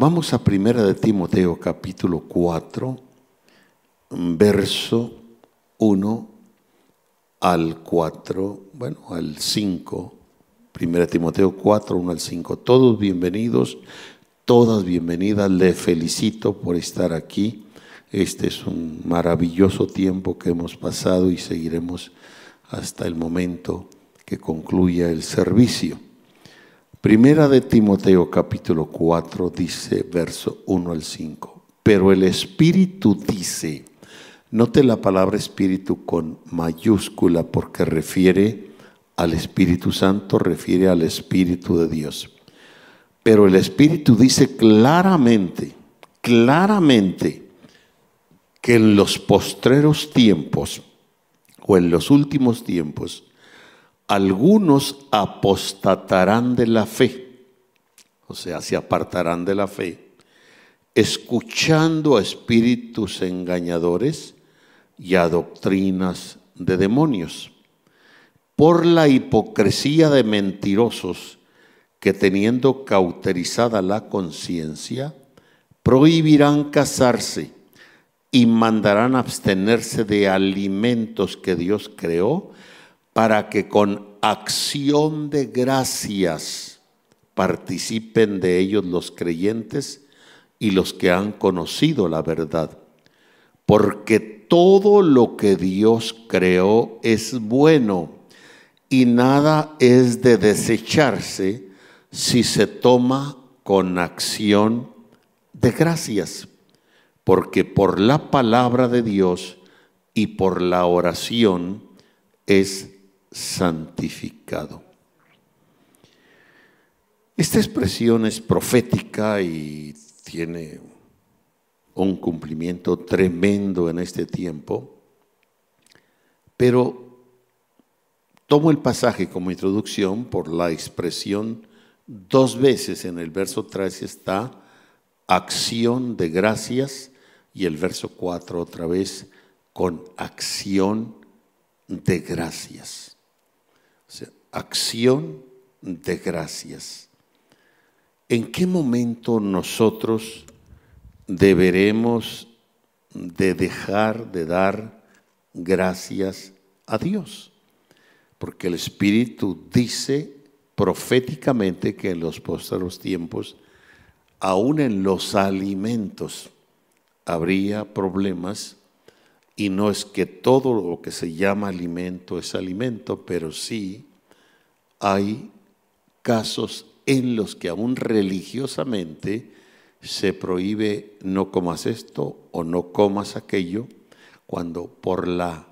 vamos a Primera de Timoteo capítulo 4, verso 1 al 4, bueno, al 5. Primera de Timoteo 4, 1 al 5. Todos bienvenidos, todas bienvenidas. Le felicito por estar aquí. Este es un maravilloso tiempo que hemos pasado y seguiremos hasta el momento que concluya el servicio. Primera de Timoteo capítulo 4 dice verso 1 al 5. Pero el Espíritu dice, note la palabra Espíritu con mayúscula porque refiere al Espíritu Santo, refiere al Espíritu de Dios. Pero el Espíritu dice claramente, claramente, que en los postreros tiempos o en los últimos tiempos, algunos apostatarán de la fe, o sea, se apartarán de la fe, escuchando a espíritus engañadores y a doctrinas de demonios, por la hipocresía de mentirosos que teniendo cauterizada la conciencia, prohibirán casarse y mandarán abstenerse de alimentos que Dios creó para que con acción de gracias participen de ellos los creyentes y los que han conocido la verdad. Porque todo lo que Dios creó es bueno y nada es de desecharse si se toma con acción de gracias. Porque por la palabra de Dios y por la oración es santificado. Esta expresión es profética y tiene un cumplimiento tremendo en este tiempo, pero tomo el pasaje como introducción por la expresión dos veces en el verso 3 está acción de gracias y el verso 4 otra vez con acción de gracias acción de gracias. ¿En qué momento nosotros deberemos de dejar de dar gracias a Dios? Porque el Espíritu dice proféticamente que en los postreros tiempos, aún en los alimentos, habría problemas y no es que todo lo que se llama alimento es alimento, pero sí hay casos en los que aún religiosamente se prohíbe no comas esto o no comas aquello, cuando por la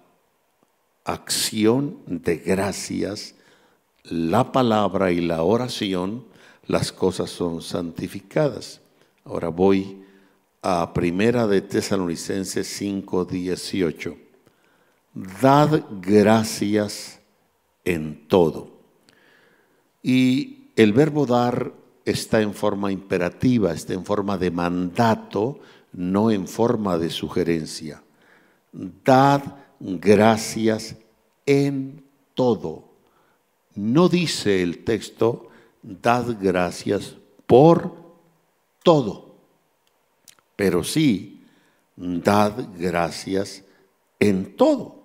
acción de gracias, la palabra y la oración, las cosas son santificadas. Ahora voy a Primera de Tesalonicenses 5, 18. Dad gracias en todo y el verbo dar está en forma imperativa, está en forma de mandato, no en forma de sugerencia. Dad gracias en todo. No dice el texto, dad gracias por todo, pero sí, dad gracias en todo.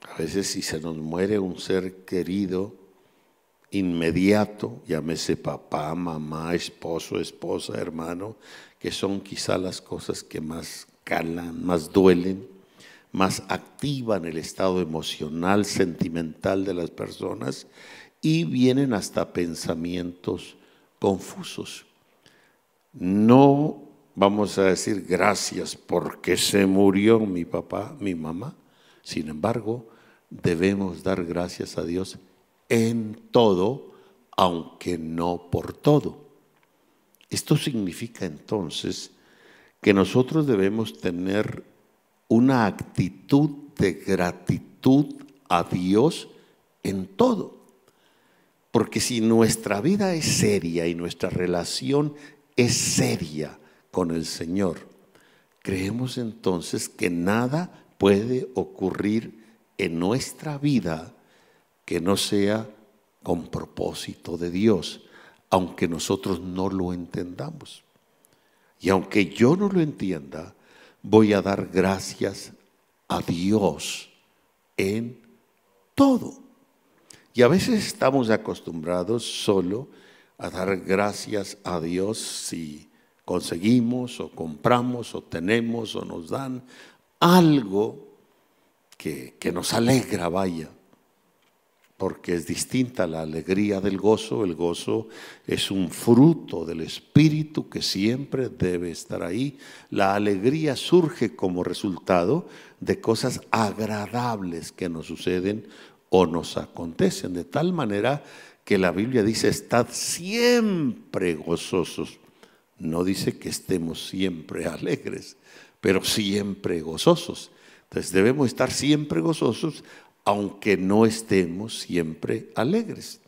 A veces si se nos muere un ser querido, inmediato, llámese papá, mamá, esposo, esposa, hermano, que son quizá las cosas que más calan, más duelen, más activan el estado emocional, sentimental de las personas y vienen hasta pensamientos confusos. No vamos a decir gracias porque se murió mi papá, mi mamá. Sin embargo, debemos dar gracias a Dios en todo, aunque no por todo. Esto significa entonces que nosotros debemos tener una actitud de gratitud a Dios en todo. Porque si nuestra vida es seria y nuestra relación es seria con el Señor, creemos entonces que nada puede ocurrir en nuestra vida que no sea con propósito de Dios, aunque nosotros no lo entendamos. Y aunque yo no lo entienda, voy a dar gracias a Dios en todo. Y a veces estamos acostumbrados solo a dar gracias a Dios si conseguimos o compramos o tenemos o nos dan algo que, que nos alegra, vaya porque es distinta la alegría del gozo. El gozo es un fruto del Espíritu que siempre debe estar ahí. La alegría surge como resultado de cosas agradables que nos suceden o nos acontecen, de tal manera que la Biblia dice, estad siempre gozosos. No dice que estemos siempre alegres, pero siempre gozosos. Entonces debemos estar siempre gozosos aunque no estemos siempre alegres.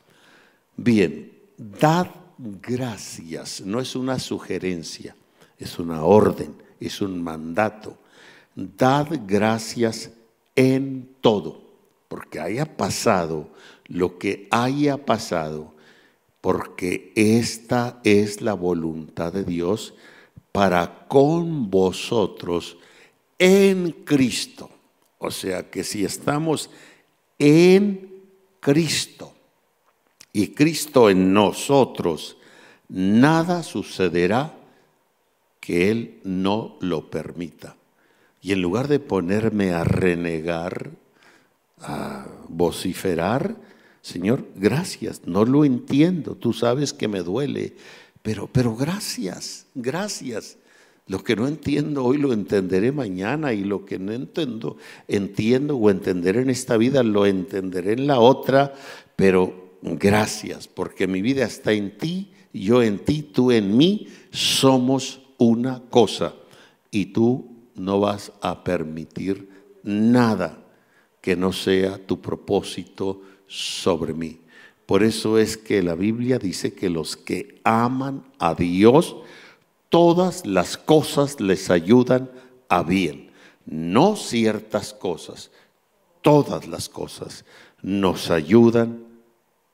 Bien, dad gracias, no es una sugerencia, es una orden, es un mandato. Dad gracias en todo, porque haya pasado lo que haya pasado, porque esta es la voluntad de Dios para con vosotros en Cristo. O sea que si estamos en Cristo y Cristo en nosotros, nada sucederá que Él no lo permita. Y en lugar de ponerme a renegar, a vociferar, Señor, gracias, no lo entiendo, tú sabes que me duele, pero, pero gracias, gracias. Lo que no entiendo hoy lo entenderé mañana y lo que no entiendo, entiendo o entenderé en esta vida lo entenderé en la otra, pero gracias, porque mi vida está en ti, yo en ti, tú en mí, somos una cosa y tú no vas a permitir nada que no sea tu propósito sobre mí. Por eso es que la Biblia dice que los que aman a Dios, todas las cosas les ayudan a bien. No ciertas cosas, todas las cosas nos ayudan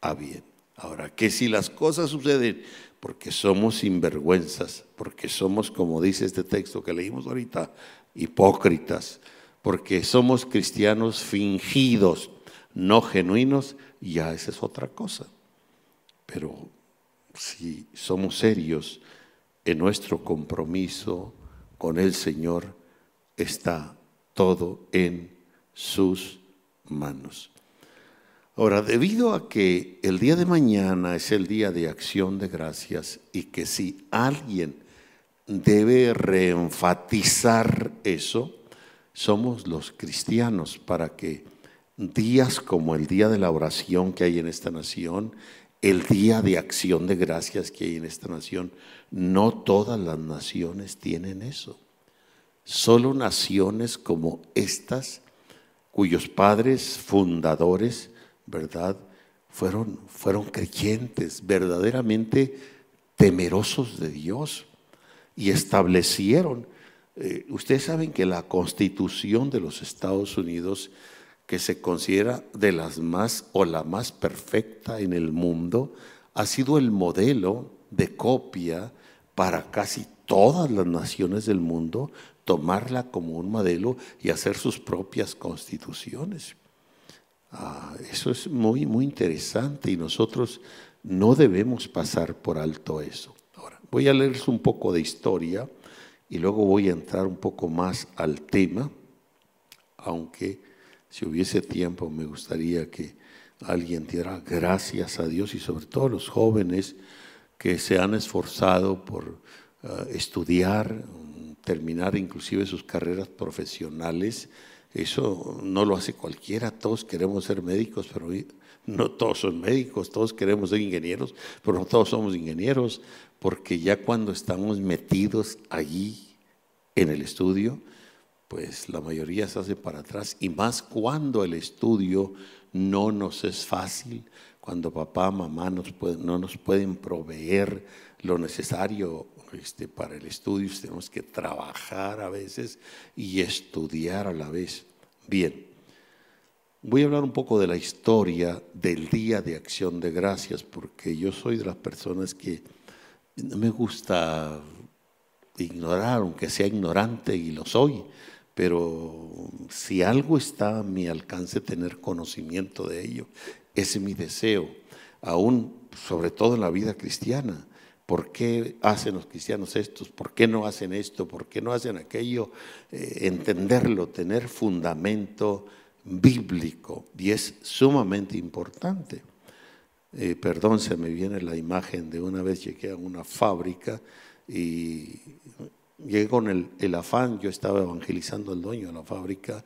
a bien. Ahora, que si las cosas suceden porque somos sinvergüenzas, porque somos, como dice este texto que leímos ahorita, hipócritas, porque somos cristianos fingidos, no genuinos, ya esa es otra cosa. Pero si somos serios, en nuestro compromiso con el Señor está todo en sus manos. Ahora, debido a que el día de mañana es el día de acción de gracias y que si alguien debe reenfatizar eso, somos los cristianos para que días como el día de la oración que hay en esta nación, el día de acción de gracias que hay en esta nación, no todas las naciones tienen eso. Solo naciones como estas, cuyos padres fundadores, ¿verdad? Fueron, fueron creyentes, verdaderamente temerosos de Dios y establecieron. Eh, ustedes saben que la constitución de los Estados Unidos, que se considera de las más o la más perfecta en el mundo, ha sido el modelo de copia para casi todas las naciones del mundo tomarla como un modelo y hacer sus propias constituciones. Ah, eso es muy, muy interesante y nosotros no debemos pasar por alto eso. Ahora, voy a leerles un poco de historia y luego voy a entrar un poco más al tema, aunque si hubiese tiempo me gustaría que alguien diera gracias a Dios y sobre todo los jóvenes que se han esforzado por eh, estudiar, terminar inclusive sus carreras profesionales. Eso no lo hace cualquiera, todos queremos ser médicos, pero no todos son médicos, todos queremos ser ingenieros, pero no todos somos ingenieros, porque ya cuando estamos metidos allí en el estudio, pues la mayoría se hace para atrás, y más cuando el estudio no nos es fácil, cuando papá, mamá no nos pueden proveer lo necesario este, para el estudio, tenemos que trabajar a veces y estudiar a la vez. Bien, voy a hablar un poco de la historia del Día de Acción de Gracias, porque yo soy de las personas que me gusta ignorar, aunque sea ignorante y lo soy, pero si algo está a mi alcance tener conocimiento de ello, ese es mi deseo, aún sobre todo en la vida cristiana. ¿Por qué hacen los cristianos estos? ¿Por qué no hacen esto? ¿Por qué no hacen aquello? Eh, entenderlo, tener fundamento bíblico y es sumamente importante. Eh, perdón, se me viene la imagen de una vez llegué a una fábrica y llegué con el, afán, yo estaba evangelizando al dueño de la fábrica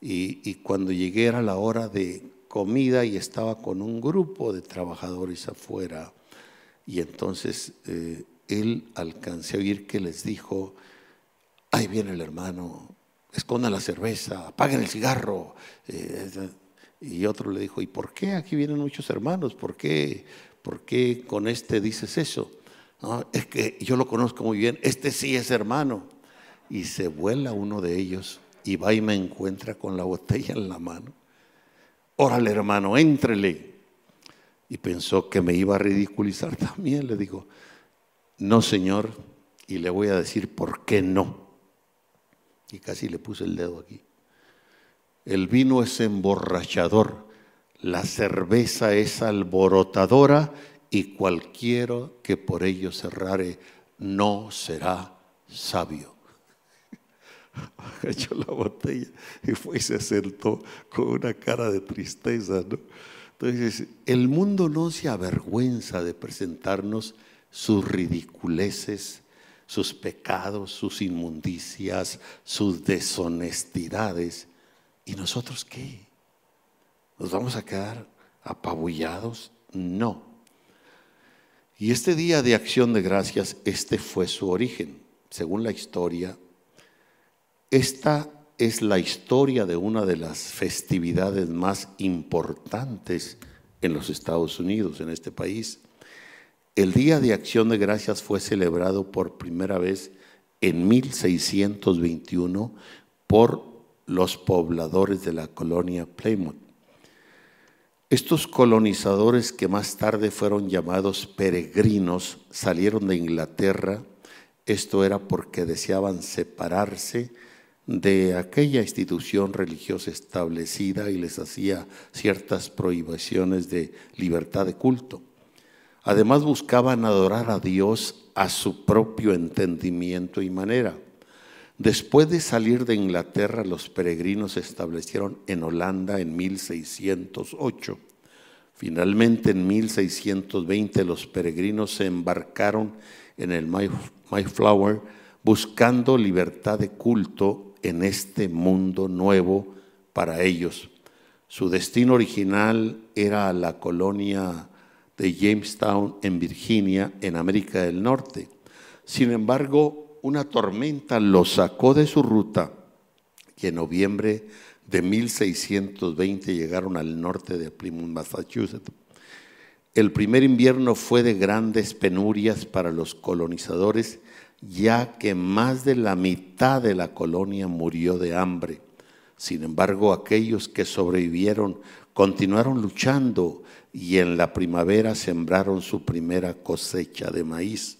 y, cuando llegué era la hora de comida y estaba con un grupo de trabajadores afuera y entonces eh, él alcancé a oír que les dijo, ahí viene el hermano, escondan la cerveza, apaguen el cigarro. Eh, y otro le dijo, ¿y por qué aquí vienen muchos hermanos? ¿Por qué, por qué con este dices eso? Es que yo lo conozco muy bien, este sí es hermano. Y se vuela uno de ellos y va y me encuentra con la botella en la mano. Órale, hermano, éntrele. Y pensó que me iba a ridiculizar también. Le digo, no, señor, y le voy a decir por qué no. Y casi le puse el dedo aquí. El vino es emborrachador, la cerveza es alborotadora y cualquiera que por ello cerrare no será sabio. Echó la botella y fue y se sentó con una cara de tristeza. Entonces, el mundo no se avergüenza de presentarnos sus ridiculeces, sus pecados, sus inmundicias, sus deshonestidades. ¿Y nosotros qué? ¿Nos vamos a quedar apabullados? No. Y este día de acción de gracias, este fue su origen. Según la historia, esta es la historia de una de las festividades más importantes en los Estados Unidos, en este país. El Día de Acción de Gracias fue celebrado por primera vez en 1621 por los pobladores de la colonia Plymouth. Estos colonizadores que más tarde fueron llamados peregrinos salieron de Inglaterra. Esto era porque deseaban separarse de aquella institución religiosa establecida y les hacía ciertas prohibiciones de libertad de culto. Además buscaban adorar a Dios a su propio entendimiento y manera. Después de salir de Inglaterra, los peregrinos se establecieron en Holanda en 1608. Finalmente, en 1620, los peregrinos se embarcaron en el Mayflower buscando libertad de culto en este mundo nuevo para ellos. Su destino original era la colonia de Jamestown en Virginia, en América del Norte. Sin embargo, una tormenta los sacó de su ruta y en noviembre de 1620 llegaron al norte de Plymouth, Massachusetts. El primer invierno fue de grandes penurias para los colonizadores, ya que más de la mitad de la colonia murió de hambre. Sin embargo, aquellos que sobrevivieron continuaron luchando y en la primavera sembraron su primera cosecha de maíz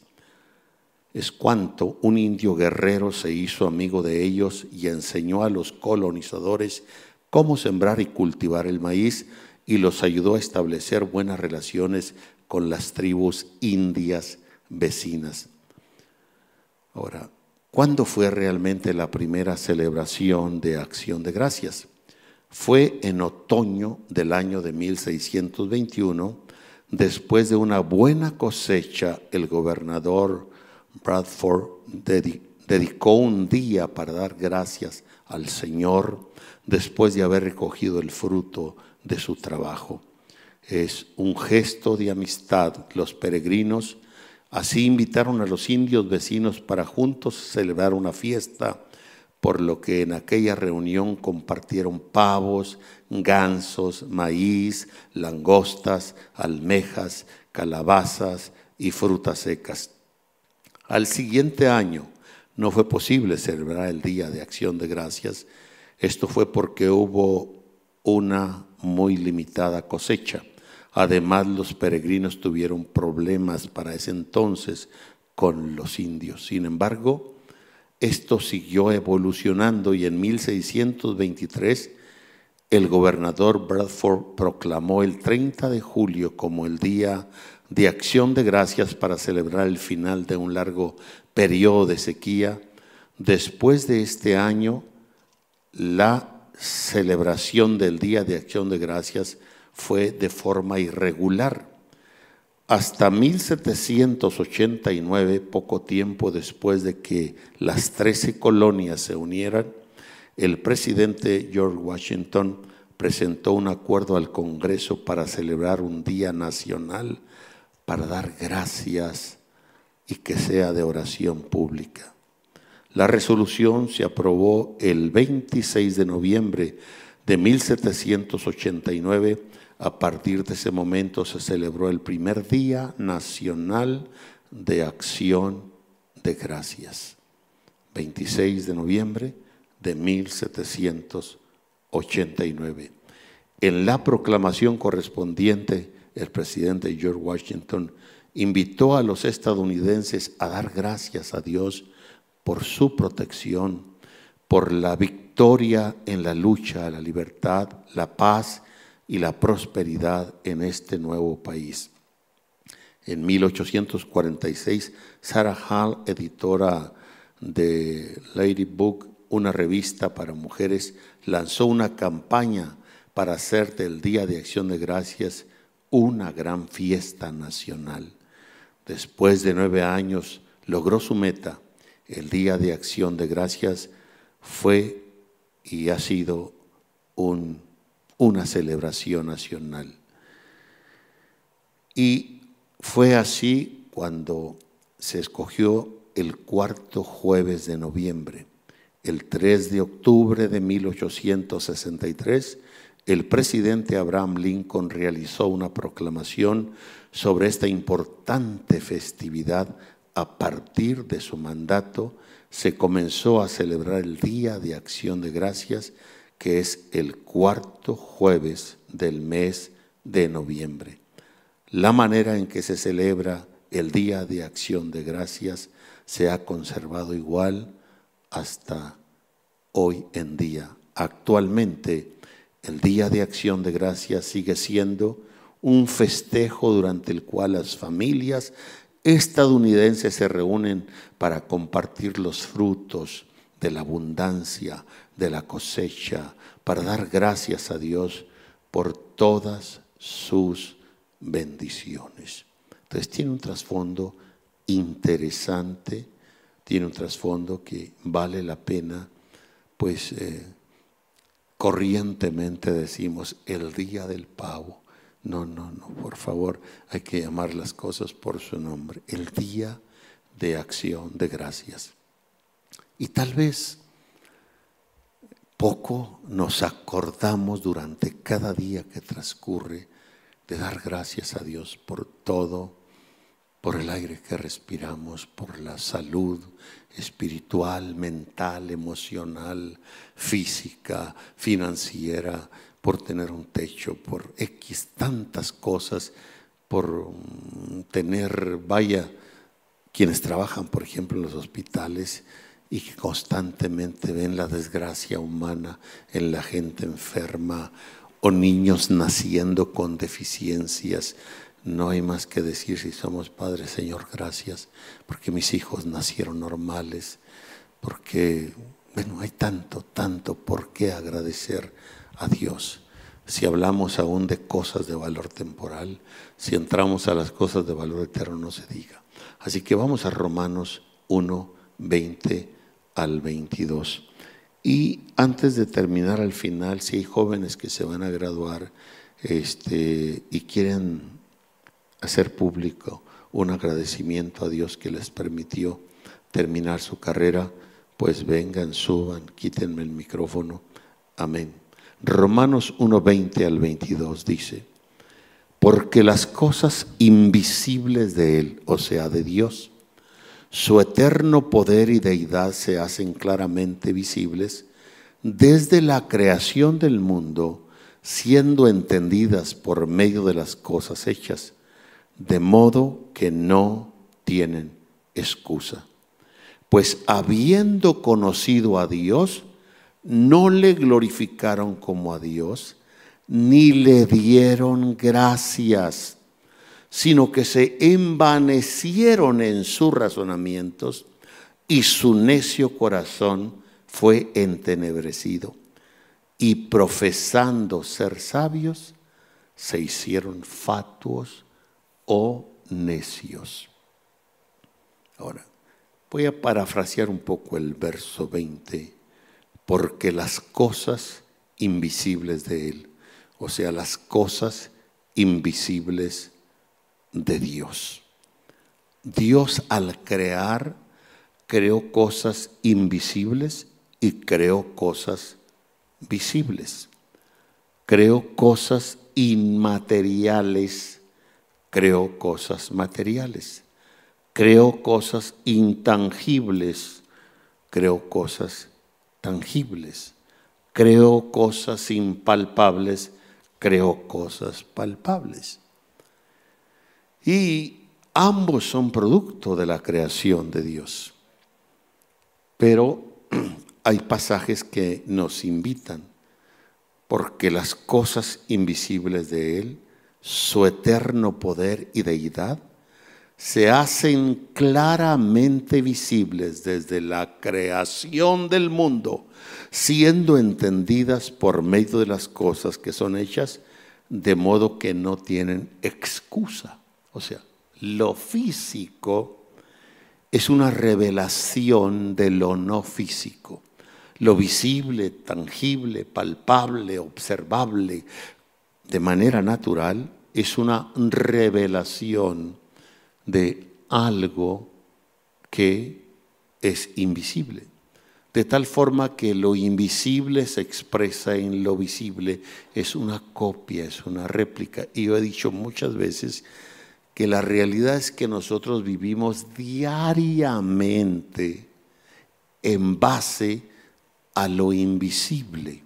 es cuanto un indio guerrero se hizo amigo de ellos y enseñó a los colonizadores cómo sembrar y cultivar el maíz y los ayudó a establecer buenas relaciones con las tribus indias vecinas. Ahora, ¿cuándo fue realmente la primera celebración de acción de gracias? Fue en otoño del año de 1621, después de una buena cosecha, el gobernador Bradford dedicó un día para dar gracias al Señor después de haber recogido el fruto de su trabajo. Es un gesto de amistad. Los peregrinos así invitaron a los indios vecinos para juntos celebrar una fiesta, por lo que en aquella reunión compartieron pavos, gansos, maíz, langostas, almejas, calabazas y frutas secas. Al siguiente año no fue posible celebrar el Día de Acción de Gracias. Esto fue porque hubo una muy limitada cosecha. Además, los peregrinos tuvieron problemas para ese entonces con los indios. Sin embargo, esto siguió evolucionando y en 1623 el gobernador Bradford proclamó el 30 de julio como el Día de Acción de Gracias para celebrar el final de un largo periodo de sequía. Después de este año, la celebración del Día de Acción de Gracias fue de forma irregular. Hasta 1789, poco tiempo después de que las trece colonias se unieran, el presidente George Washington presentó un acuerdo al Congreso para celebrar un día nacional para dar gracias y que sea de oración pública. La resolución se aprobó el 26 de noviembre de 1789. A partir de ese momento se celebró el primer Día Nacional de Acción de Gracias. 26 de noviembre de 1789. En la proclamación correspondiente, el presidente George Washington invitó a los estadounidenses a dar gracias a Dios por su protección, por la victoria en la lucha, la libertad, la paz y la prosperidad en este nuevo país. En 1846, Sarah Hall, editora de Lady Book, una revista para mujeres, lanzó una campaña para hacer del Día de Acción de Gracias una gran fiesta nacional. Después de nueve años logró su meta. El Día de Acción de Gracias fue y ha sido una celebración nacional. Y fue así cuando se escogió el cuarto jueves de noviembre. El 3 de octubre de 1863 el presidente Abraham Lincoln realizó una proclamación sobre esta importante festividad. A partir de su mandato se comenzó a celebrar el Día de Acción de Gracias, que es el cuarto jueves del mes de noviembre. La manera en que se celebra el Día de Acción de Gracias se ha conservado igual hasta hoy en día. Actualmente, el Día de Acción de Gracias sigue siendo un festejo durante el cual las familias estadounidenses se reúnen para compartir los frutos de la abundancia, de la cosecha, para dar gracias a Dios por todas sus bendiciones. Entonces tiene un trasfondo interesante, tiene un trasfondo que vale la pena pues eh, corrientemente decimos el día del pavo. No, no, no, por favor, hay que llamar las cosas por su nombre. El día de acción de gracias. Y tal vez poco nos acordamos durante cada día que transcurre de dar gracias a Dios por todo por el aire que respiramos, por la salud espiritual, mental, emocional, física, financiera, por tener un techo, por X tantas cosas, por mm, tener, vaya, quienes trabajan, por ejemplo, en los hospitales y que constantemente ven la desgracia humana en la gente enferma o niños naciendo con deficiencias no hay más que decir si somos padres, Señor, gracias, porque mis hijos nacieron normales, porque, bueno, hay tanto, tanto por qué agradecer a Dios. Si hablamos aún de cosas de valor temporal, si entramos a las cosas de valor eterno, no se diga. Así que vamos a Romanos 1, 20 al 22. Y antes de terminar al final, si hay jóvenes que se van a graduar este, y quieren hacer público un agradecimiento a Dios que les permitió terminar su carrera, pues vengan, suban, quítenme el micrófono. Amén. Romanos 1:20 al 22 dice, porque las cosas invisibles de Él, o sea, de Dios, su eterno poder y deidad se hacen claramente visibles desde la creación del mundo, siendo entendidas por medio de las cosas hechas de modo que no tienen excusa. Pues habiendo conocido a Dios, no le glorificaron como a Dios, ni le dieron gracias, sino que se envanecieron en sus razonamientos y su necio corazón fue entenebrecido. Y profesando ser sabios, se hicieron fatuos o necios. Ahora, voy a parafrasear un poco el verso 20, porque las cosas invisibles de Él, o sea, las cosas invisibles de Dios. Dios al crear creó cosas invisibles y creó cosas visibles. Creó cosas inmateriales, creó cosas materiales. Creó cosas intangibles, creó cosas tangibles. Creó cosas impalpables, creó cosas palpables. Y ambos son producto de la creación de Dios. Pero hay pasajes que nos invitan, porque las cosas invisibles de Él, su eterno poder y deidad, se hacen claramente visibles desde la creación del mundo, siendo entendidas por medio de las cosas que son hechas, de modo que no tienen excusa. O sea, lo físico es una revelación de lo no físico. Lo visible, tangible, palpable, observable, de manera natural, es una revelación de algo que es invisible. De tal forma que lo invisible se expresa en lo visible, es una copia, es una réplica. Y yo he dicho muchas veces que la realidad es que nosotros vivimos diariamente en base a lo invisible.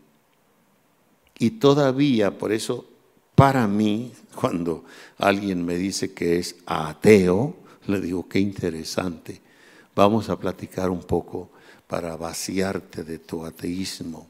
Y todavía, por eso, para mí, cuando alguien me dice que es ateo, le digo, qué interesante. Vamos a platicar un poco para vaciarte de tu ateísmo.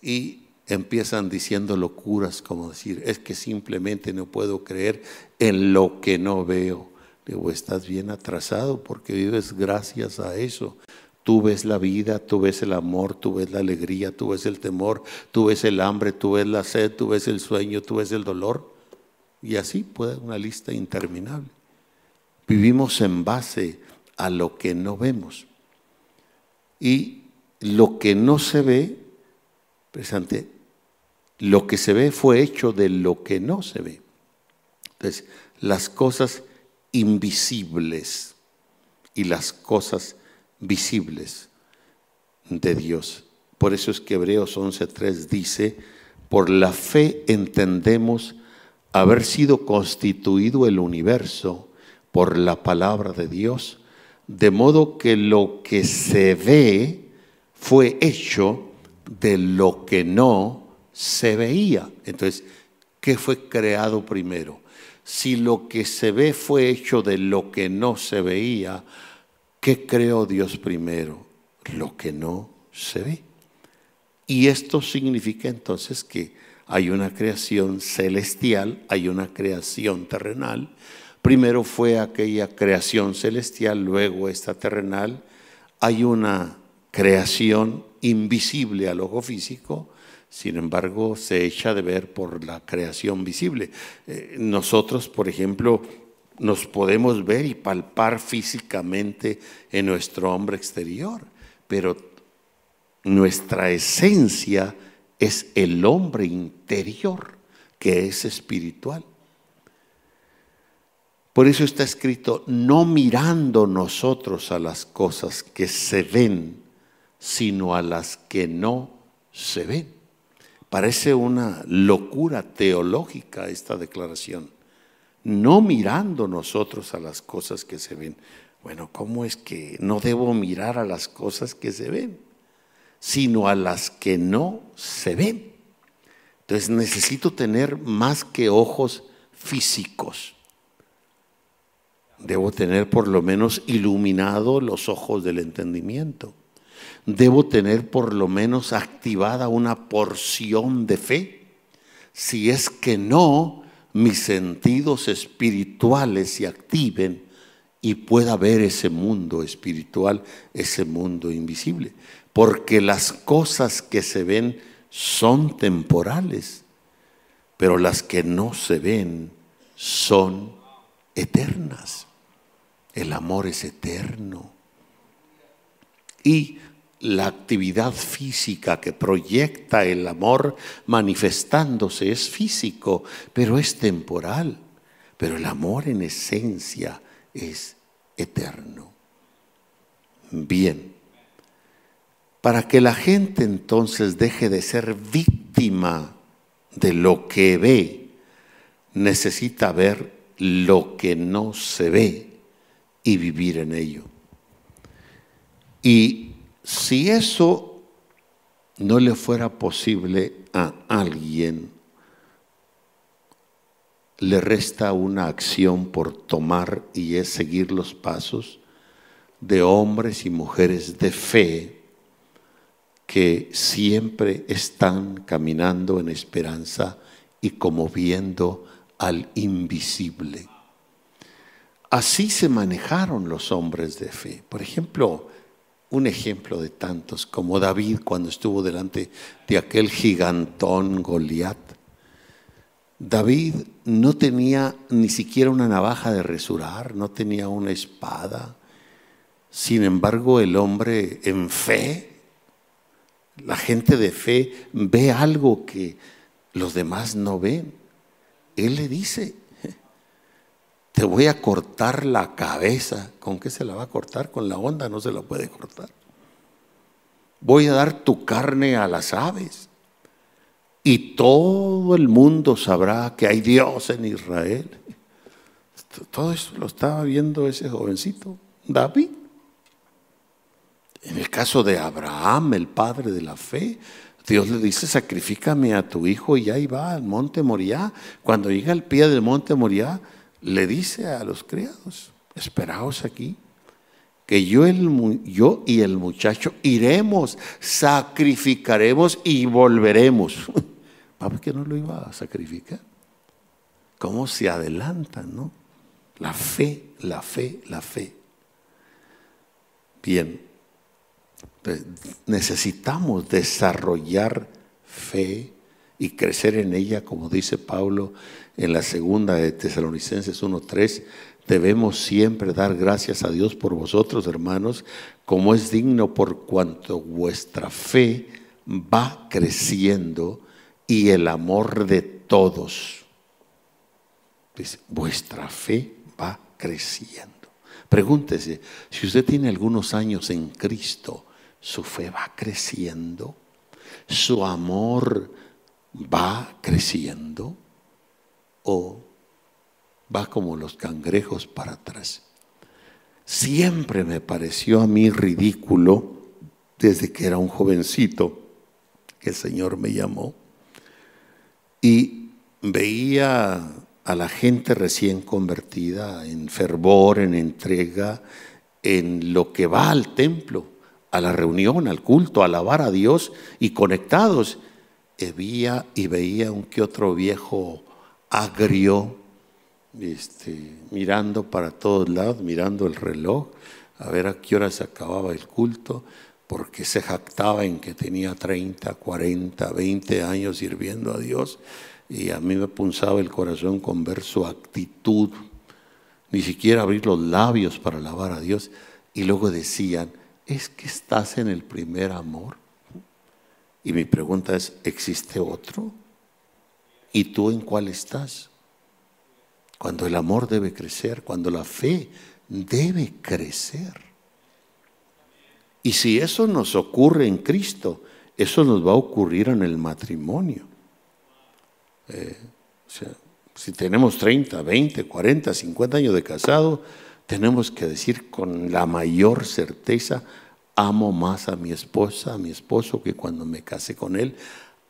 Y empiezan diciendo locuras como decir, es que simplemente no puedo creer en lo que no veo. Digo, estás bien atrasado porque vives gracias a eso. Tú ves la vida, tú ves el amor, tú ves la alegría, tú ves el temor, tú ves el hambre, tú ves la sed, tú ves el sueño, tú ves el dolor. Y así puede una lista interminable. Vivimos en base a lo que no vemos. Y lo que no se ve, presente, lo que se ve fue hecho de lo que no se ve. Entonces, las cosas invisibles y las cosas visibles de Dios. Por eso es que Hebreos 11.3 dice, por la fe entendemos haber sido constituido el universo por la palabra de Dios, de modo que lo que se ve fue hecho de lo que no se veía. Entonces, ¿qué fue creado primero? Si lo que se ve fue hecho de lo que no se veía, ¿qué creó Dios primero? Lo que no se ve. Y esto significa entonces que hay una creación celestial, hay una creación terrenal. Primero fue aquella creación celestial, luego esta terrenal. Hay una creación invisible al ojo físico sin embargo, se echa de ver por la creación visible. Eh, nosotros, por ejemplo, nos podemos ver y palpar físicamente en nuestro hombre exterior, pero nuestra esencia es el hombre interior, que es espiritual. Por eso está escrito, no mirando nosotros a las cosas que se ven, sino a las que no se ven. Parece una locura teológica esta declaración. No mirando nosotros a las cosas que se ven. Bueno, ¿cómo es que no debo mirar a las cosas que se ven, sino a las que no se ven? Entonces necesito tener más que ojos físicos. Debo tener por lo menos iluminado los ojos del entendimiento. Debo tener por lo menos activada una porción de fe. Si es que no, mis sentidos espirituales se activen y pueda ver ese mundo espiritual, ese mundo invisible. Porque las cosas que se ven son temporales, pero las que no se ven son eternas. El amor es eterno. Y la actividad física que proyecta el amor manifestándose es físico, pero es temporal. Pero el amor en esencia es eterno. Bien, para que la gente entonces deje de ser víctima de lo que ve, necesita ver lo que no se ve y vivir en ello. Y si eso no le fuera posible a alguien, le resta una acción por tomar y es seguir los pasos de hombres y mujeres de fe que siempre están caminando en esperanza y como viendo al invisible. Así se manejaron los hombres de fe. Por ejemplo, un ejemplo de tantos, como David cuando estuvo delante de aquel gigantón Goliat. David no tenía ni siquiera una navaja de resurar, no tenía una espada. Sin embargo, el hombre en fe, la gente de fe ve algo que los demás no ven. Él le dice, te voy a cortar la cabeza. ¿Con qué se la va a cortar? Con la onda no se la puede cortar. Voy a dar tu carne a las aves. Y todo el mundo sabrá que hay Dios en Israel. Todo eso lo estaba viendo ese jovencito, David. En el caso de Abraham, el padre de la fe, Dios le dice, sacrifícame a tu hijo y ahí va al monte Moriah. Cuando llega al pie del monte Moriah, le dice a los criados, esperaos aquí, que yo, y el muchacho iremos, sacrificaremos y volveremos. ¿Para qué no lo iba a sacrificar? ¿Cómo se adelantan, no? La fe, la fe, la fe. Bien, necesitamos desarrollar fe y crecer en ella, como dice Pablo en la segunda de Tesalonicenses 1.3, debemos siempre dar gracias a Dios por vosotros, hermanos, como es digno por cuanto vuestra fe va creciendo y el amor de todos. Dice, vuestra fe va creciendo. Pregúntese, si usted tiene algunos años en Cristo, su fe va creciendo, su amor va creciendo o va como los cangrejos para atrás. Siempre me pareció a mí ridículo desde que era un jovencito que el Señor me llamó y veía a la gente recién convertida en fervor, en entrega, en lo que va al templo, a la reunión, al culto, a alabar a Dios y conectados. Y veía y veía un que otro viejo agrio, este, mirando para todos lados, mirando el reloj, a ver a qué hora se acababa el culto, porque se jactaba en que tenía 30, 40, 20 años sirviendo a Dios, y a mí me punzaba el corazón con ver su actitud, ni siquiera abrir los labios para alabar a Dios, y luego decían, es que estás en el primer amor. Y mi pregunta es, ¿existe otro? ¿Y tú en cuál estás? Cuando el amor debe crecer, cuando la fe debe crecer. Y si eso nos ocurre en Cristo, eso nos va a ocurrir en el matrimonio. Eh, si tenemos 30, 20, 40, 50 años de casado, tenemos que decir con la mayor certeza, amo más a mi esposa, a mi esposo, que cuando me casé con él,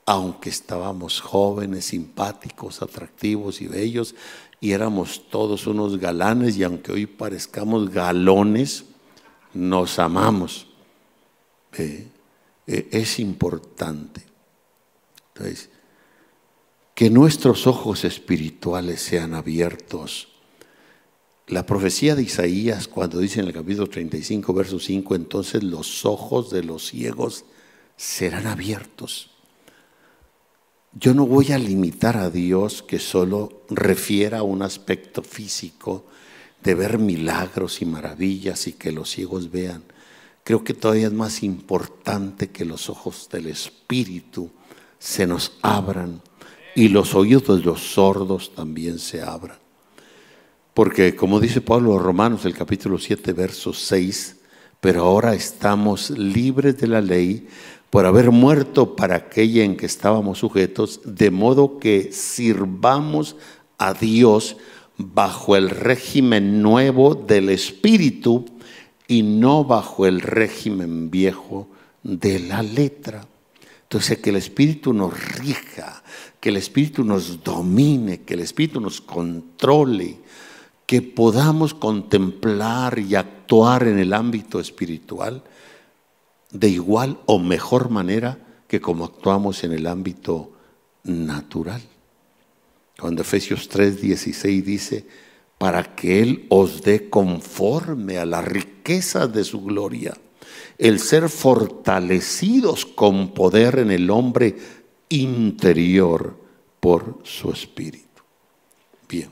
aunque estábamos jóvenes, simpáticos, atractivos y bellos, y éramos todos unos galanes, y aunque hoy parezcamos galones, nos amamos. E, es importante. Que nuestros ojos espirituales sean abiertos. La profecía de Isaías, cuando dice en el capítulo 35, verso 5, entonces los ojos de los ciegos serán abiertos. Yo no voy a limitar a Dios que solo refiera a un aspecto físico de ver milagros y maravillas y que los ciegos vean. Creo que todavía es más importante que los ojos del Espíritu se nos abran y los oídos de los sordos también se abran. Porque como dice Pablo a Romanos, el capítulo 7, verso 6, pero ahora estamos libres de la ley por haber muerto para aquella en que estábamos sujetos, de modo que sirvamos a Dios bajo el régimen nuevo del Espíritu y no bajo el régimen viejo de la letra. Entonces, que el Espíritu nos rija, que el Espíritu nos domine, que el Espíritu nos controle, que podamos contemplar y actuar en el ámbito espiritual de igual o mejor manera que como actuamos en el ámbito natural. Cuando Efesios 3:16 dice, para que Él os dé conforme a la riqueza de su gloria, el ser fortalecidos con poder en el hombre interior por su espíritu. Bien,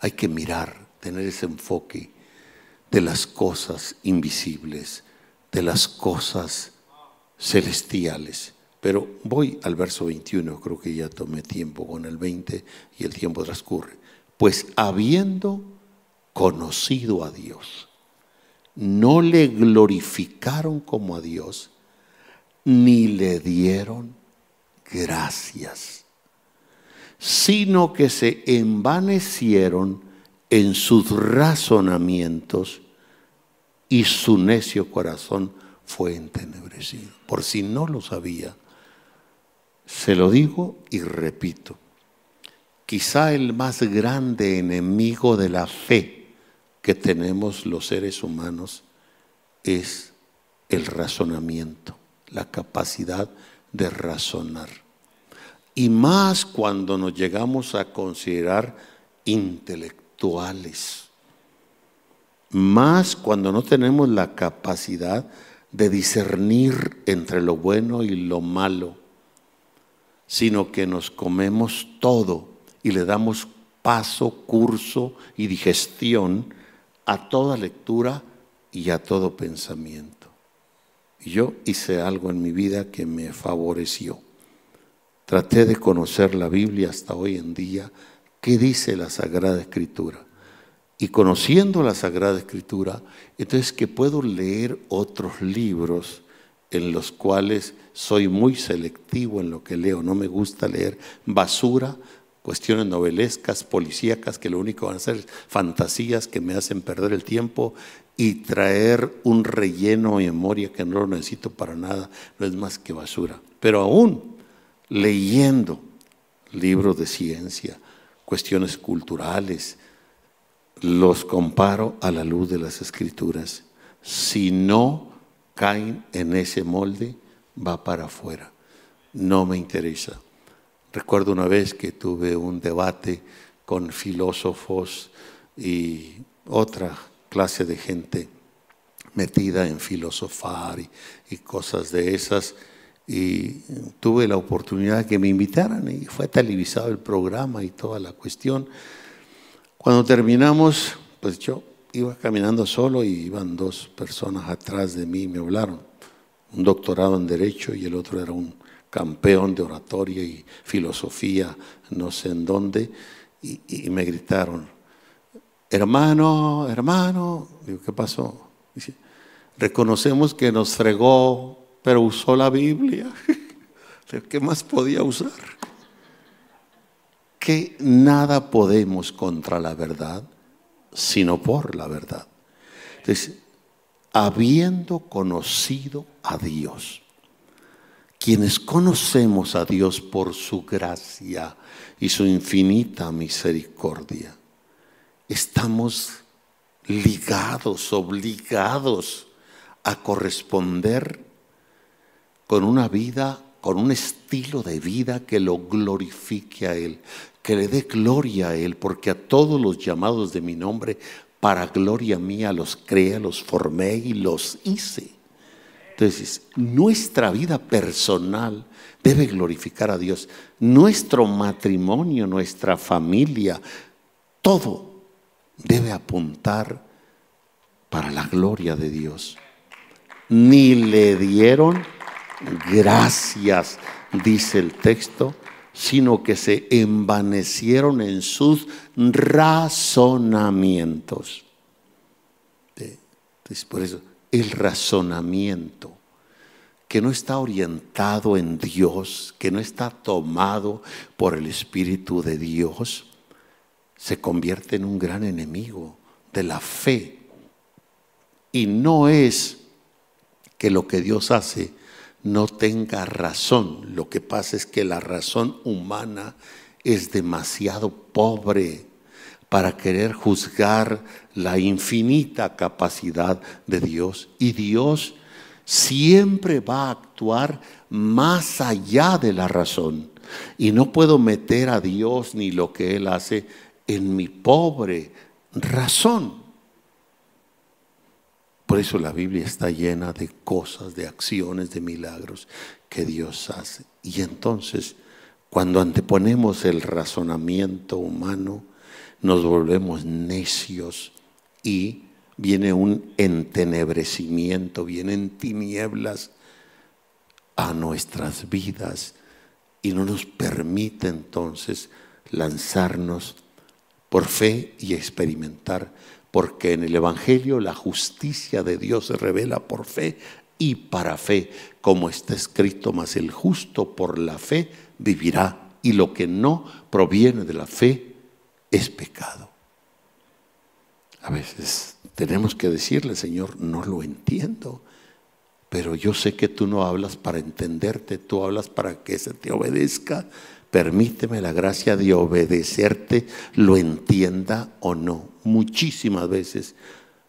hay que mirar, tener ese enfoque de las cosas invisibles de las cosas celestiales. Pero voy al verso 21, creo que ya tomé tiempo con el 20 y el tiempo transcurre. Pues habiendo conocido a Dios, no le glorificaron como a Dios, ni le dieron gracias, sino que se envanecieron en sus razonamientos y su necio corazón fue entenebrecido. Por si no lo sabía, se lo digo y repito. Quizá el más grande enemigo de la fe que tenemos los seres humanos es el razonamiento, la capacidad de razonar. Y más cuando nos llegamos a considerar intelectuales más cuando no tenemos la capacidad de discernir entre lo bueno y lo malo, sino que nos comemos todo y le damos paso, curso y digestión a toda lectura y a todo pensamiento. Yo hice algo en mi vida que me favoreció. Traté de conocer la Biblia hasta hoy en día. ¿Qué dice la Sagrada Escritura? Y conociendo la Sagrada Escritura, entonces que puedo leer otros libros en los cuales soy muy selectivo en lo que leo. No me gusta leer basura, cuestiones novelescas, policíacas, que lo único van a ser fantasías que me hacen perder el tiempo y traer un relleno y memoria que no lo necesito para nada, no es más que basura. Pero aún leyendo libros de ciencia, cuestiones culturales, los comparo a la luz de las escrituras. Si no caen en ese molde, va para afuera. No me interesa. Recuerdo una vez que tuve un debate con filósofos y otra clase de gente metida en filosofar y, cosas de esas. Y tuve la oportunidad que me invitaran y fue televisado el programa y toda la cuestión. Cuando terminamos, pues yo iba caminando solo y iban dos personas atrás de mí y me hablaron. Un doctorado en Derecho y el otro era un campeón de oratoria y filosofía, no sé en dónde, y, me gritaron, hermano, hermano, digo, ¿qué pasó? Dice, reconocemos que nos fregó, pero usó la Biblia. ¿Qué más podía usar? Que nada podemos contra la verdad, sino por la verdad. Entonces, habiendo conocido a Dios, quienes conocemos a Dios por su gracia y su infinita misericordia, estamos ligados, obligados a corresponder con una vida, con un estilo de vida que lo glorifique a Él, que le dé gloria a Él, porque a todos los llamados de mi nombre, para gloria mía los creé, los formé y los hice. Entonces, nuestra vida personal debe glorificar a Dios. Nuestro matrimonio, nuestra familia, todo debe apuntar para la gloria de Dios. Ni le dieron gracias, dice el texto, sino que se envanecieron en sus razonamientos. Entonces, por eso, el razonamiento que no está orientado en Dios, que no está tomado por el Espíritu de Dios, se convierte en un gran enemigo de la fe. Y no es que lo que Dios hace no tenga razón. Lo que pasa es que la razón humana es demasiado pobre para querer juzgar la infinita capacidad de Dios. Y Dios siempre va a actuar más allá de la razón. Y no puedo meter a Dios ni lo que Él hace en mi pobre razón. Por eso la Biblia está llena de cosas, de acciones, de milagros que Dios hace. Y entonces, cuando anteponemos el razonamiento humano, nos volvemos necios y viene un entenebrecimiento, vienen tinieblas a nuestras vidas y no nos permite entonces lanzarnos por fe y experimentar porque en el Evangelio la justicia de Dios se revela por fe y para fe, como está escrito, mas el justo por la fe vivirá, y lo que no proviene de la fe es pecado. A veces tenemos que decirle, Señor, no lo entiendo, pero yo sé que tú no hablas para entenderte, tú hablas para que se te obedezca. Permíteme la gracia de obedecerte, lo entienda o no muchísimas veces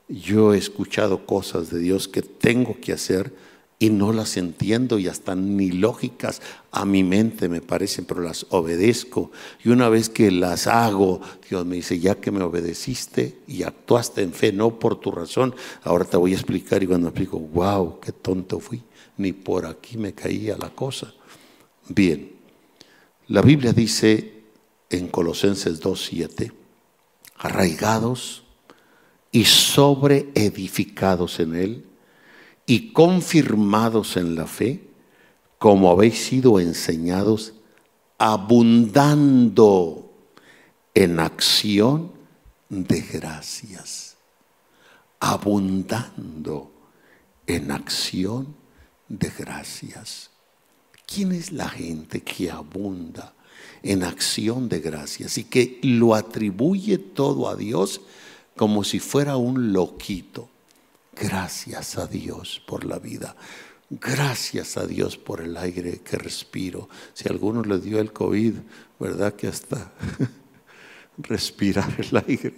yo he escuchado cosas de Dios que tengo que hacer y no las entiendo y hasta ni lógicas a mi mente me parecen, pero las obedezco. Y una vez que las hago, Dios me dice, ya que me obedeciste y actuaste en fe, no por tu razón, ahora te voy a explicar y cuando me explico, wow, qué tonto fui, ni por aquí me caía la cosa. Bien, la Biblia dice en Colosenses 2.7, arraigados y sobreedificados en Él y confirmados en la fe, como habéis sido enseñados, abundando en acción de gracias, abundando en acción de gracias. ¿Quién es la gente que abunda en acción de gracias y que lo atribuye todo a Dios como si fuera un loquito. Gracias a Dios por la vida. Gracias a Dios por el aire que respiro. Si a alguno le dio el COVID, ¿verdad que hasta respirar el aire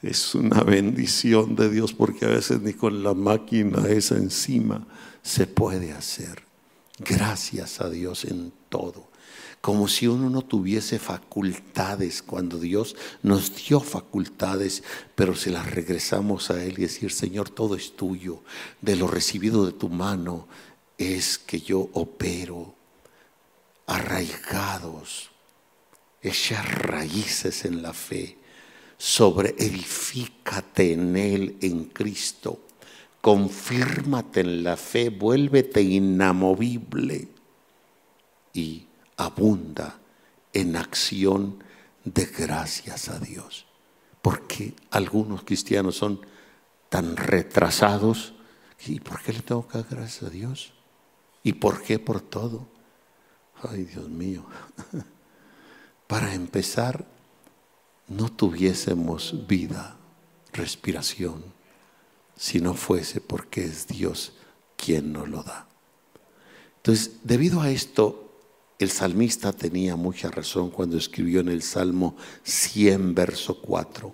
es una bendición de Dios porque a veces ni con la máquina esa encima se puede hacer. Gracias a Dios en todo. Como si uno no tuviese facultades cuando Dios nos dio facultades, pero se las regresamos a Él y decir, Señor, todo es tuyo, de lo recibido de tu mano es que yo opero, arraigados, echar raíces en la fe, sobre edifícate en Él, en Cristo, confírmate en la fe, vuélvete inamovible y abunda en acción de gracias a Dios. Porque algunos cristianos son tan retrasados. ¿Y por qué le tengo que dar gracias a Dios? ¿Y por qué por todo? Ay, Dios mío. Para empezar, no tuviésemos vida, respiración, si no fuese porque es Dios quien nos lo da. Entonces, debido a esto, el salmista tenía mucha razón cuando escribió en el Salmo 100, verso 4,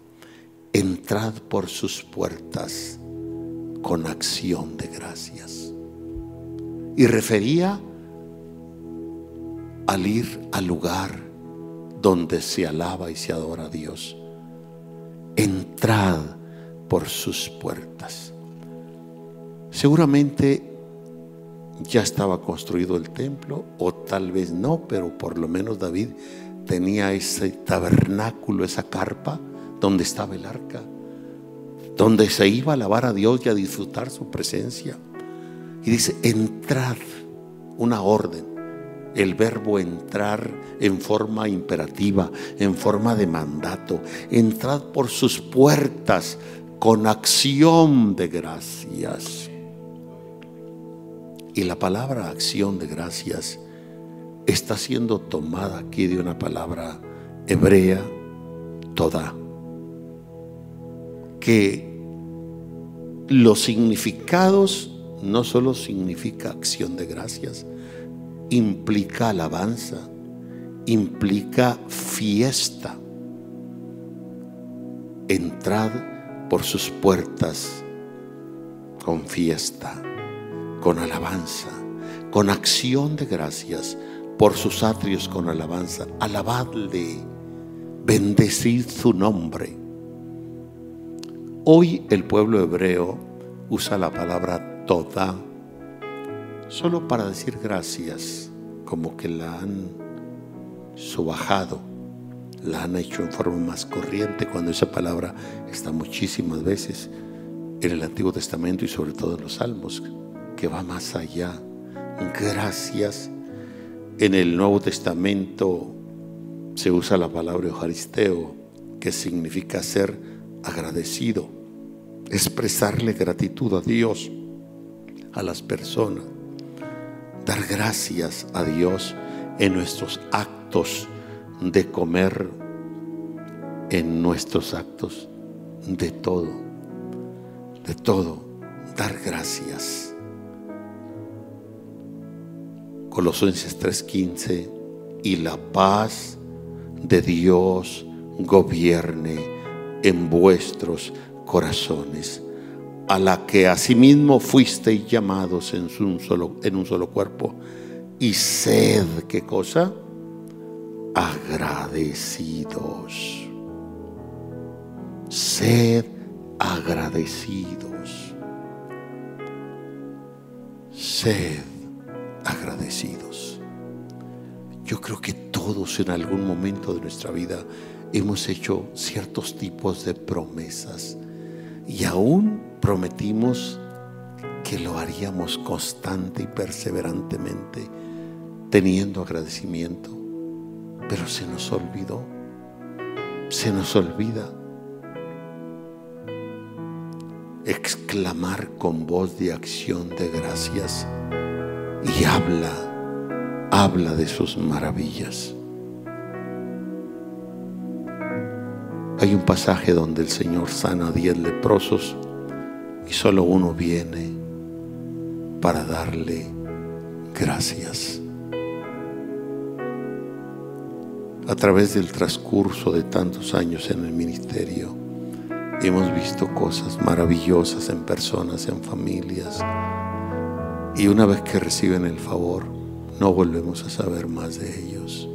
entrad por sus puertas con acción de gracias. Y refería al ir al lugar donde se alaba y se adora a Dios. Entrad por sus puertas. Seguramente ya estaba construido el templo, o tal vez no, pero por lo menos David tenía ese tabernáculo, esa carpa, donde estaba el arca, donde se iba a alabar a Dios y a disfrutar su presencia. Y dice, entrad, una orden, el verbo entrar en forma imperativa, en forma de mandato, entrad por sus puertas con acción de gracias. Y la palabra acción de gracias está siendo tomada aquí de una palabra hebrea, toda, que los significados no solo significa acción de gracias, implica alabanza, implica fiesta. Entrad por sus puertas con fiesta con alabanza, con acción de gracias, por sus atrios con alabanza. Alabadle, bendecid su nombre. Hoy el pueblo hebreo usa la palabra toda solo para decir gracias, como que la han subajado, la han hecho en forma más corriente, cuando esa palabra está muchísimas veces en el Antiguo Testamento y sobre todo en los Salmos que va más allá. Gracias. En el Nuevo Testamento se usa la palabra Eucaristeo, que significa ser agradecido, expresarle gratitud a Dios, a las personas, dar gracias a Dios en nuestros actos de comer, en nuestros actos de todo, de todo, dar gracias. Colosenses 3:15, y la paz de Dios gobierne en vuestros corazones, a la que asimismo fuisteis llamados en un solo, en un solo cuerpo, y sed, ¿qué cosa? Agradecidos. Sed agradecidos. Sed agradecidos. Yo creo que todos en algún momento de nuestra vida hemos hecho ciertos tipos de promesas y aún prometimos que lo haríamos constante y perseverantemente, teniendo agradecimiento, pero se nos olvidó, se nos olvida exclamar con voz de acción de gracias y habla, habla de sus maravillas. Hay un pasaje donde el Señor sana a diez leprosos y solo uno viene para darle gracias. A través del transcurso de tantos años en el ministerio, hemos visto cosas maravillosas en personas, en familias, y una vez que reciben el favor, no volvemos a saber más de ellos.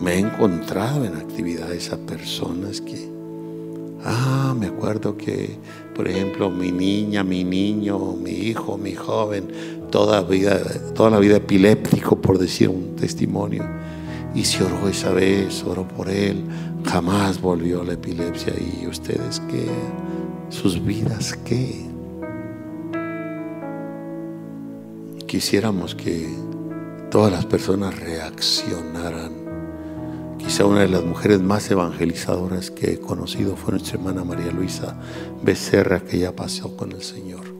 Me he encontrado en actividades a personas que, ah, me acuerdo que, por ejemplo, mi niña, mi niño, mi hijo, mi joven, toda, vida, toda la vida epiléptico, por decir un testimonio, y se oró esa vez, oró por él, jamás volvió la epilepsia. ¿Y ustedes qué? ¿Sus vidas qué? quisiéramos que todas las personas reaccionaran. Quizá una de las mujeres más evangelizadoras que he conocido fue nuestra hermana María Luisa Becerra, que ya pasó con el Señor.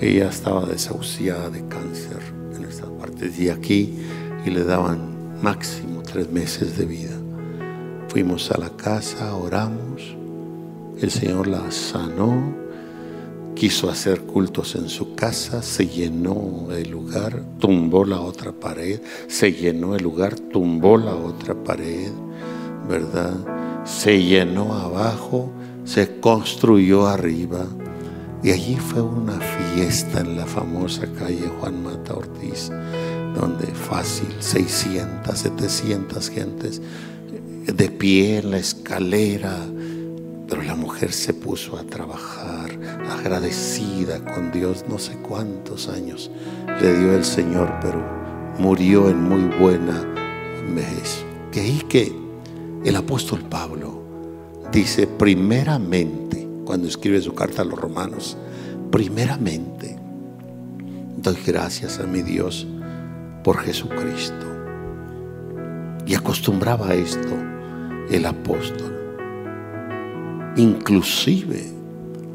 Ella estaba desahuciada de cáncer en estas partes y aquí y le daban máximo tres meses de vida. Fuimos a la casa, oramos, el Señor la sanó quiso hacer cultos en su casa, se llenó el lugar, tumbó la otra pared, se llenó el lugar, tumbó la otra pared, ¿verdad? Se llenó abajo, se construyó arriba. Y allí fue una fiesta en la famosa calle Juan Mata Ortiz, donde fácil 600, 700 gentes de pie en la escalera, pero la mujer se puso a trabajar, agradecida con Dios, no sé cuántos años le dio el Señor, pero murió en muy buena vejez. Que ahí que el apóstol Pablo dice, primeramente, cuando escribe su carta a los romanos, primeramente, doy gracias a mi Dios por Jesucristo. Y acostumbraba a esto el apóstol. Inclusive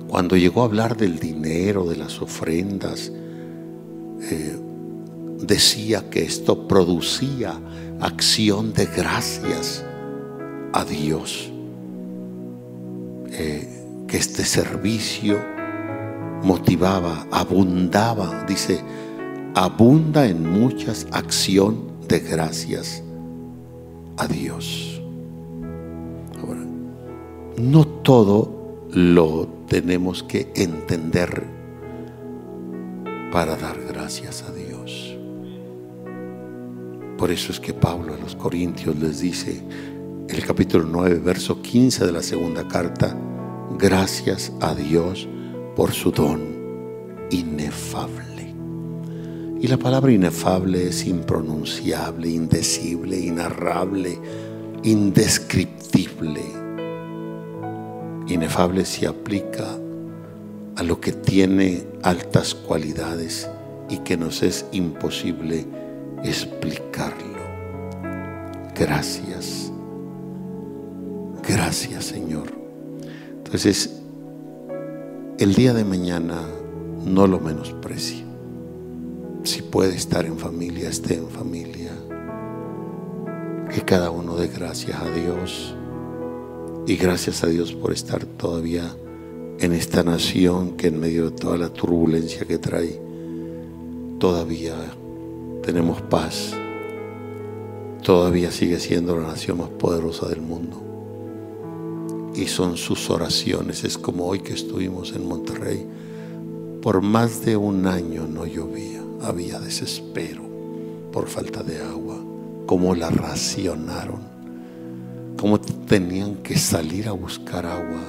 cuando llegó a hablar del dinero, de las ofrendas, eh, decía que esto producía acción de gracias a Dios. Eh, que este servicio motivaba, abundaba, dice, abunda en muchas acción de gracias a Dios. No todo lo tenemos que entender para dar gracias a Dios. Por eso es que Pablo a los Corintios les dice, el capítulo 9, verso 15 de la segunda carta, gracias a Dios por su don inefable. Y la palabra inefable es impronunciable, indecible, inarrable, indescriptible inefable se aplica a lo que tiene altas cualidades y que nos es imposible explicarlo. Gracias. Gracias Señor. Entonces, el día de mañana no lo menosprecie. Si puede estar en familia, esté en familia. Que cada uno dé gracias a Dios y gracias a Dios por estar todavía en esta nación que en medio de toda la turbulencia que trae, todavía tenemos paz. Todavía sigue siendo la nación más poderosa del mundo. Y son sus oraciones. Es como hoy que estuvimos en Monterrey. Por más de un año no llovía. Había desespero por falta de agua. Como la racionaron cómo tenían que salir a buscar agua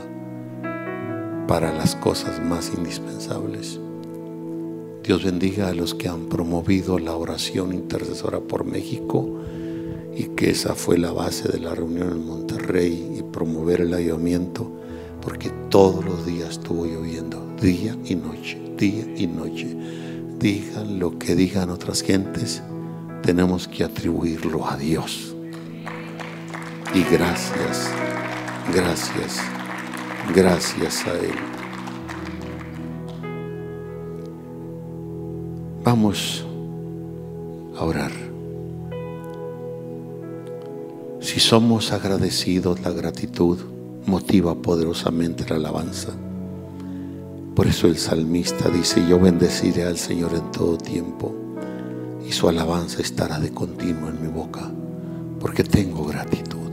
para las cosas más indispensables. Dios bendiga a los que han promovido la oración intercesora por México y que esa fue la base de la reunión en Monterrey y promover el ayudamiento, porque todos los días estuvo lloviendo, día y noche, día y noche. Digan lo que digan otras gentes, tenemos que atribuirlo a Dios y gracias, gracias, gracias a Él. Vamos a orar. Si somos agradecidos, la gratitud motiva poderosamente la alabanza. Por eso el salmista dice, yo bendeciré al Señor en todo tiempo y su alabanza estará de continuo en mi boca, porque tengo gratitud.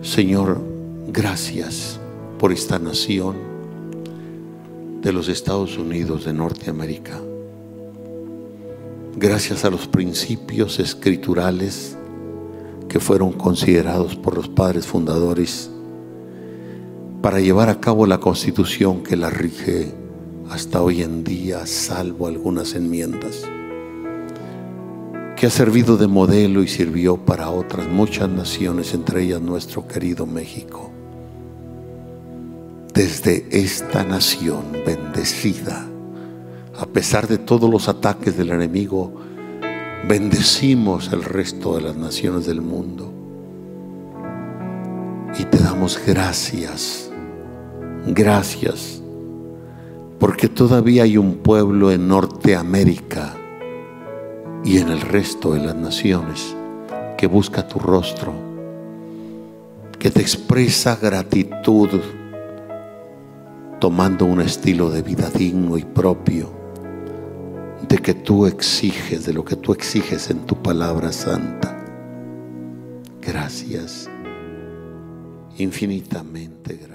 Señor, gracias por esta nación de los Estados Unidos de Norteamérica. Gracias a los principios escriturales fueron considerados por los padres fundadores para llevar a cabo la constitución que la rige hasta hoy en día, salvo algunas enmiendas que ha servido de modelo y sirvió para otras muchas naciones, entre ellas nuestro querido México. Desde esta nación bendecida, a pesar de todos los ataques del enemigo, bendecimos el resto de las naciones del mundo. Y te damos gracias, gracias, porque todavía hay un pueblo en Norteamérica y en el resto de las naciones que busca tu rostro, que te expresa gratitud tomando un estilo de vida digno y propio de que tú exiges, de lo que tú exiges en tu palabra santa. Gracias, infinitamente gracias.